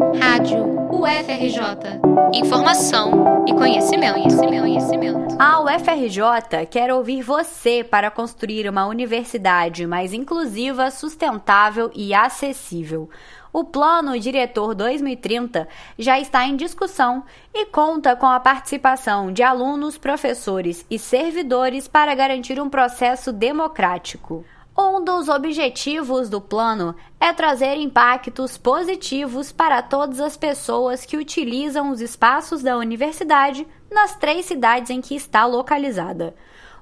Rádio UFRJ. Informação e conhecimento, conhecimento, conhecimento. A UFRJ quer ouvir você para construir uma universidade mais inclusiva, sustentável e acessível. O Plano Diretor 2030 já está em discussão e conta com a participação de alunos, professores e servidores para garantir um processo democrático. Um dos objetivos do plano é trazer impactos positivos para todas as pessoas que utilizam os espaços da universidade nas três cidades em que está localizada.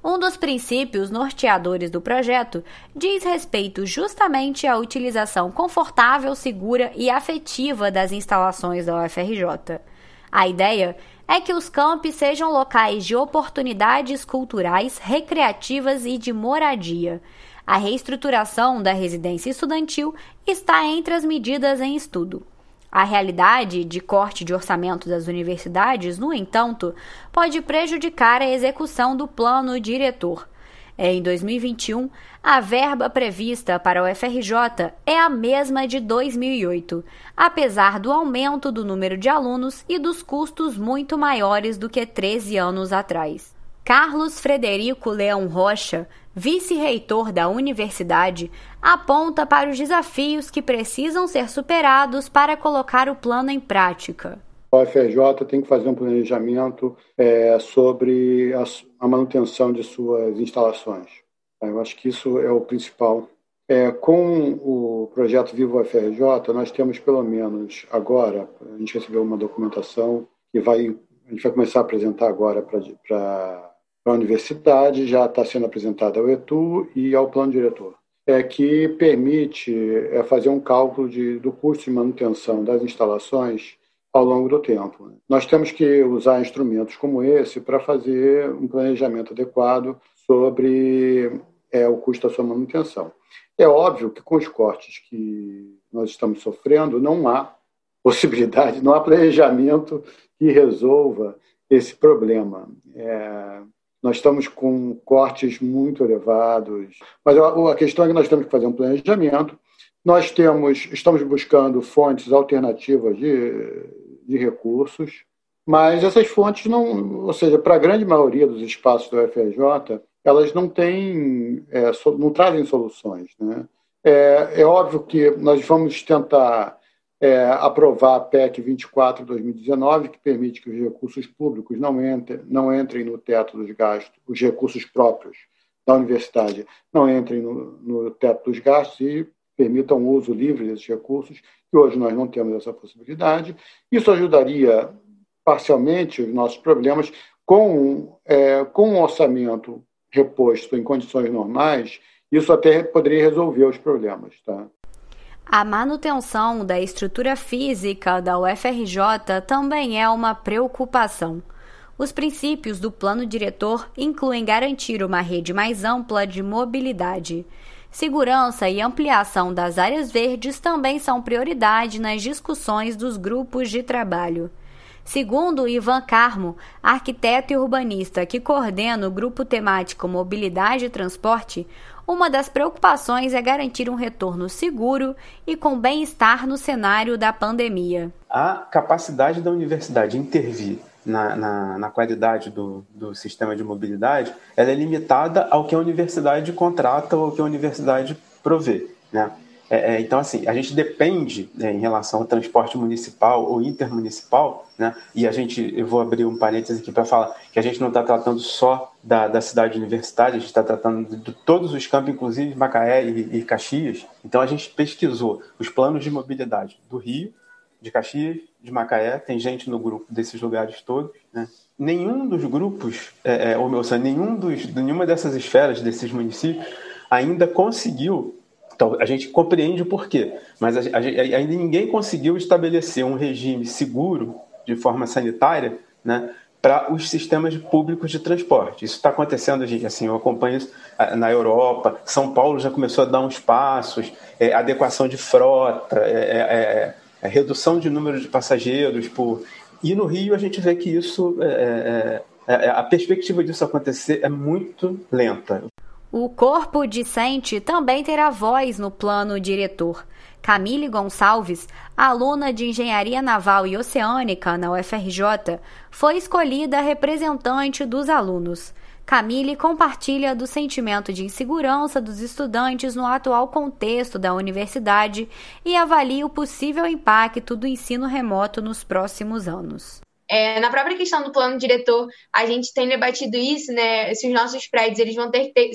Um dos princípios norteadores do projeto diz respeito justamente à utilização confortável, segura e afetiva das instalações da UFRJ. A ideia é que os campi sejam locais de oportunidades culturais, recreativas e de moradia. A reestruturação da residência estudantil está entre as medidas em estudo. A realidade de corte de orçamento das universidades, no entanto, pode prejudicar a execução do plano diretor. Em 2021, a verba prevista para o FRJ é a mesma de 2008, apesar do aumento do número de alunos e dos custos muito maiores do que 13 anos atrás. Carlos Frederico Leão Rocha, vice-reitor da universidade, aponta para os desafios que precisam ser superados para colocar o plano em prática. A UFRJ tem que fazer um planejamento é, sobre a, a, manutenção de suas instalações. Eu acho que isso é o principal. É, com o projeto Vivo UFRJ, nós temos pelo menos agora, a gente recebeu uma documentação que vai, a gente vai começar a apresentar agora para a universidade, já está sendo apresentada ao ETU e ao plano diretor, é, que permite é, fazer um cálculo de, do custo de manutenção das instalações ao longo do tempo. Nós temos que usar instrumentos como esse para fazer um planejamento adequado sobre é, o custo da sua manutenção. É óbvio que com os cortes que nós estamos sofrendo, não há possibilidade, não há planejamento que resolva esse problema. É, nós estamos com cortes muito elevados, mas a, questão é que nós temos que fazer um planejamento. Nós temos, estamos buscando fontes alternativas de, de recursos, mas essas fontes não, ou seja, para a grande maioria dos espaços do FRJ, elas não têm, é, não trazem soluções. Né? É, é óbvio que nós vamos tentar é, aprovar a PEC 24 de 2019, que permite que os recursos públicos não entrem, não entrem no teto dos gastos, os recursos próprios da universidade não entrem no, no teto dos gastos e permitam o uso livre desses recursos, que hoje nós não temos essa possibilidade. Isso ajudaria parcialmente os nossos problemas com, é, com um orçamento reposto em condições normais, isso até poderia resolver os problemas. Tá? A manutenção da estrutura física da UFRJ também é uma preocupação. Os princípios do plano diretor incluem garantir uma rede mais ampla de mobilidade. Segurança e ampliação das áreas verdes também são prioridade nas discussões dos grupos de trabalho. Segundo Ivan Carmo, arquiteto e urbanista que coordena o grupo temático Mobilidade e Transporte, uma das preocupações é garantir um retorno seguro e com bem-estar no cenário da pandemia. A capacidade da universidade intervir na, na, na, qualidade do, do sistema de mobilidade, ela é limitada ao que a universidade contrata ou ao que a universidade provê. Né? É, é, então, assim, a gente depende né, em relação ao transporte municipal ou intermunicipal, né, e a gente, eu vou abrir um parênteses aqui para falar que a gente não está tratando só da, da cidade universitária, a gente está tratando de, todos os campos, inclusive Macaé e, e Caxias. Então, a gente pesquisou os planos de mobilidade do Rio, de Caxias, de Macaé, tem gente no grupo desses lugares todos, né? Nenhum dos grupos, é, é, ou meu, nenhum dos, nenhuma dessas esferas desses municípios ainda conseguiu então, a gente compreende o porquê, mas a, a, ainda ninguém conseguiu estabelecer um regime seguro, de forma sanitária, né, para os sistemas públicos de transporte. Isso está acontecendo, gente, assim, eu acompanho isso na Europa, São Paulo já começou a dar uns passos, é, adequação de frota, é, é, é, é redução de número de passageiros por... E no Rio a gente vê que isso, é, a perspectiva disso acontecer é muito lenta. O corpo discente também terá voz no plano diretor. Camille Gonçalves, aluna de Engenharia Naval e Oceânica na UFRJ, foi escolhida representante dos alunos. Camille compartilha do sentimento de insegurança dos estudantes no atual contexto da universidade e avalia o possível impacto do ensino remoto nos próximos anos. É, na própria questão do plano diretor, a gente tem debatido isso, né? Se os nossos prédios eles vão ter, ter,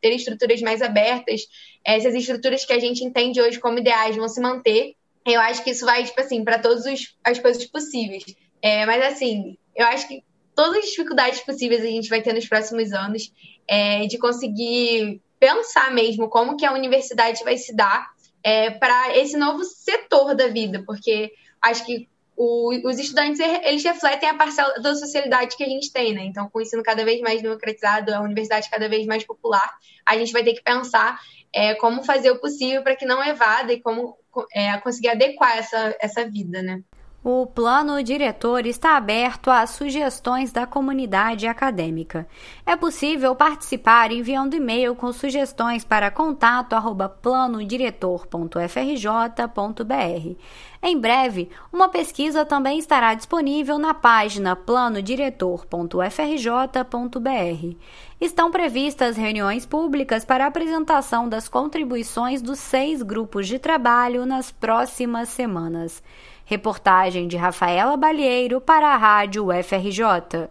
ter estruturas mais abertas, essas estruturas que a gente entende hoje como ideais vão se manter. Eu acho que isso vai, tipo assim, para todas as coisas possíveis. É, mas, assim, eu acho que todas as dificuldades possíveis a gente vai ter nos próximos anos é, de conseguir pensar mesmo como que a universidade vai se dar é, para esse novo setor da vida, porque acho que o, os estudantes eles refletem a parcela da sociedade que a gente tem, né? Então, com o ensino cada vez mais democratizado, a universidade cada vez mais popular, a gente vai ter que pensar é, como fazer o possível para que não evada e como é, conseguir adequar essa, essa vida, né? O plano diretor está aberto às sugestões da comunidade acadêmica. É possível participar enviando e-mail com sugestões para contato@planodiretor.frj.br. Em breve, uma pesquisa também estará disponível na página planodiretor.frj.br. Estão previstas reuniões públicas para apresentação das contribuições dos seis grupos de trabalho nas próximas semanas. Reportagem de Rafaela Balieiro para a Rádio UFRJ.